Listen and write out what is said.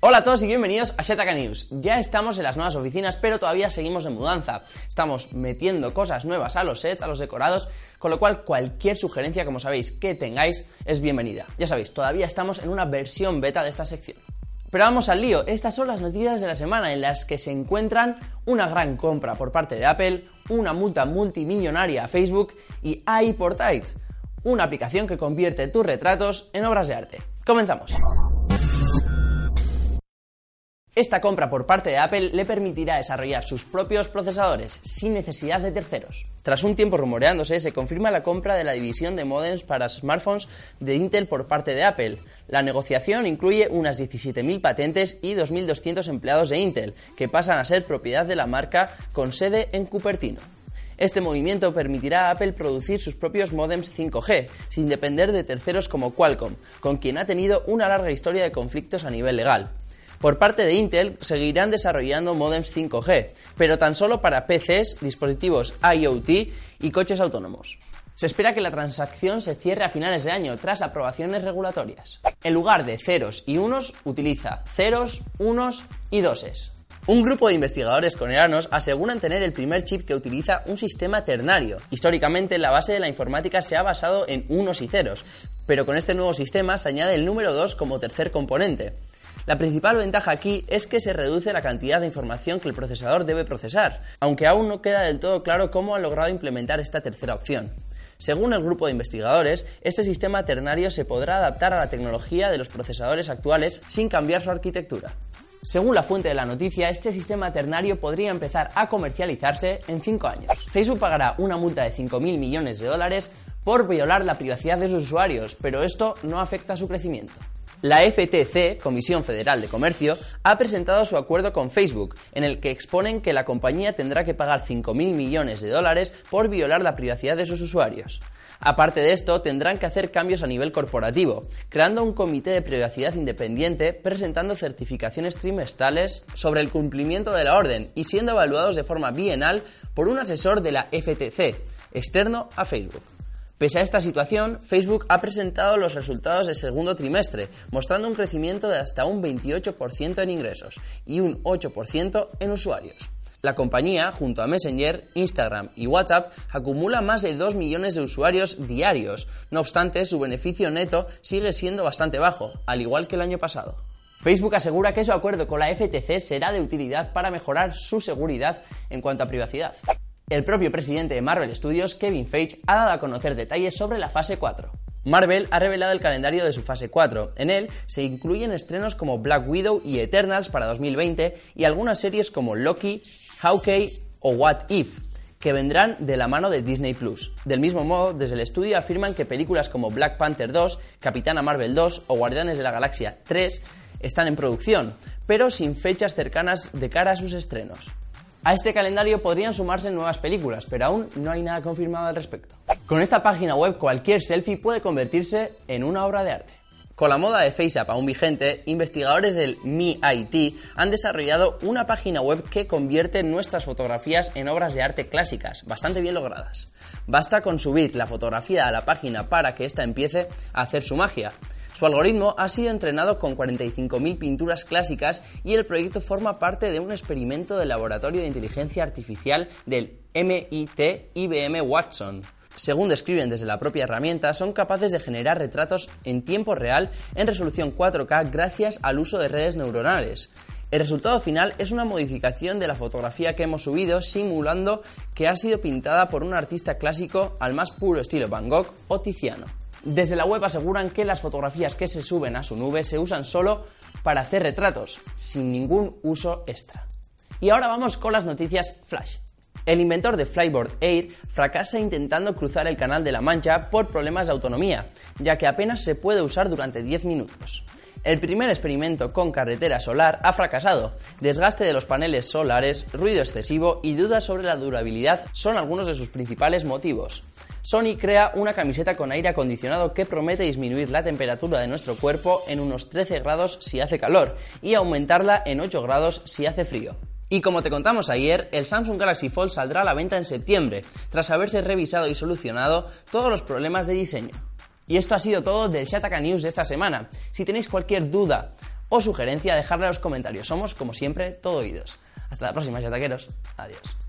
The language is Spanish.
Hola a todos y bienvenidos a Shetaka News. Ya estamos en las nuevas oficinas, pero todavía seguimos en mudanza. Estamos metiendo cosas nuevas a los sets, a los decorados, con lo cual cualquier sugerencia, como sabéis, que tengáis es bienvenida. Ya sabéis, todavía estamos en una versión beta de esta sección. Pero vamos al lío, estas son las noticias de la semana en las que se encuentran una gran compra por parte de Apple, una multa multimillonaria a Facebook y iPortite, una aplicación que convierte tus retratos en obras de arte. Comenzamos. Esta compra por parte de Apple le permitirá desarrollar sus propios procesadores sin necesidad de terceros. Tras un tiempo rumoreándose, se confirma la compra de la división de modems para smartphones de Intel por parte de Apple. La negociación incluye unas 17.000 patentes y 2.200 empleados de Intel, que pasan a ser propiedad de la marca con sede en Cupertino. Este movimiento permitirá a Apple producir sus propios modems 5G, sin depender de terceros como Qualcomm, con quien ha tenido una larga historia de conflictos a nivel legal. Por parte de Intel seguirán desarrollando modems 5G, pero tan solo para PCs, dispositivos IoT y coches autónomos. Se espera que la transacción se cierre a finales de año tras aprobaciones regulatorias. En lugar de ceros y unos, utiliza ceros, unos y doses. Un grupo de investigadores coreanos aseguran tener el primer chip que utiliza un sistema ternario. Históricamente, la base de la informática se ha basado en unos y ceros, pero con este nuevo sistema se añade el número 2 como tercer componente. La principal ventaja aquí es que se reduce la cantidad de información que el procesador debe procesar, aunque aún no queda del todo claro cómo han logrado implementar esta tercera opción. Según el grupo de investigadores, este sistema ternario se podrá adaptar a la tecnología de los procesadores actuales sin cambiar su arquitectura. Según la fuente de la noticia, este sistema ternario podría empezar a comercializarse en 5 años. Facebook pagará una multa de 5.000 millones de dólares por violar la privacidad de sus usuarios, pero esto no afecta a su crecimiento. La FTC, Comisión Federal de Comercio, ha presentado su acuerdo con Facebook, en el que exponen que la compañía tendrá que pagar 5.000 millones de dólares por violar la privacidad de sus usuarios. Aparte de esto, tendrán que hacer cambios a nivel corporativo, creando un comité de privacidad independiente, presentando certificaciones trimestrales sobre el cumplimiento de la orden y siendo evaluados de forma bienal por un asesor de la FTC, externo a Facebook. Pese a esta situación, Facebook ha presentado los resultados del segundo trimestre, mostrando un crecimiento de hasta un 28% en ingresos y un 8% en usuarios. La compañía, junto a Messenger, Instagram y WhatsApp, acumula más de 2 millones de usuarios diarios. No obstante, su beneficio neto sigue siendo bastante bajo, al igual que el año pasado. Facebook asegura que su acuerdo con la FTC será de utilidad para mejorar su seguridad en cuanto a privacidad. El propio presidente de Marvel Studios, Kevin Feige, ha dado a conocer detalles sobre la fase 4. Marvel ha revelado el calendario de su fase 4. En él se incluyen estrenos como Black Widow y Eternals para 2020 y algunas series como Loki, Hawkeye o What If, que vendrán de la mano de Disney Plus. Del mismo modo, desde el estudio afirman que películas como Black Panther 2, Capitana Marvel 2 o Guardianes de la Galaxia 3 están en producción, pero sin fechas cercanas de cara a sus estrenos. A este calendario podrían sumarse nuevas películas, pero aún no hay nada confirmado al respecto. Con esta página web cualquier selfie puede convertirse en una obra de arte. Con la moda de FaceApp aún vigente, investigadores del MIT han desarrollado una página web que convierte nuestras fotografías en obras de arte clásicas, bastante bien logradas. Basta con subir la fotografía a la página para que ésta empiece a hacer su magia. Su algoritmo ha sido entrenado con 45.000 pinturas clásicas y el proyecto forma parte de un experimento del Laboratorio de Inteligencia Artificial del MIT IBM Watson. Según describen desde la propia herramienta, son capaces de generar retratos en tiempo real en resolución 4K gracias al uso de redes neuronales. El resultado final es una modificación de la fotografía que hemos subido simulando que ha sido pintada por un artista clásico al más puro estilo Van Gogh o Tiziano. Desde la web aseguran que las fotografías que se suben a su nube se usan solo para hacer retratos, sin ningún uso extra. Y ahora vamos con las noticias flash. El inventor de Flyboard Air fracasa intentando cruzar el Canal de la Mancha por problemas de autonomía, ya que apenas se puede usar durante 10 minutos. El primer experimento con carretera solar ha fracasado. Desgaste de los paneles solares, ruido excesivo y dudas sobre la durabilidad son algunos de sus principales motivos. Sony crea una camiseta con aire acondicionado que promete disminuir la temperatura de nuestro cuerpo en unos 13 grados si hace calor y aumentarla en 8 grados si hace frío. Y como te contamos ayer, el Samsung Galaxy Fold saldrá a la venta en septiembre, tras haberse revisado y solucionado todos los problemas de diseño. Y esto ha sido todo del Shataka News de esta semana. Si tenéis cualquier duda o sugerencia, dejarla en los comentarios. Somos, como siempre, todo oídos. Hasta la próxima, chataqueros. Adiós.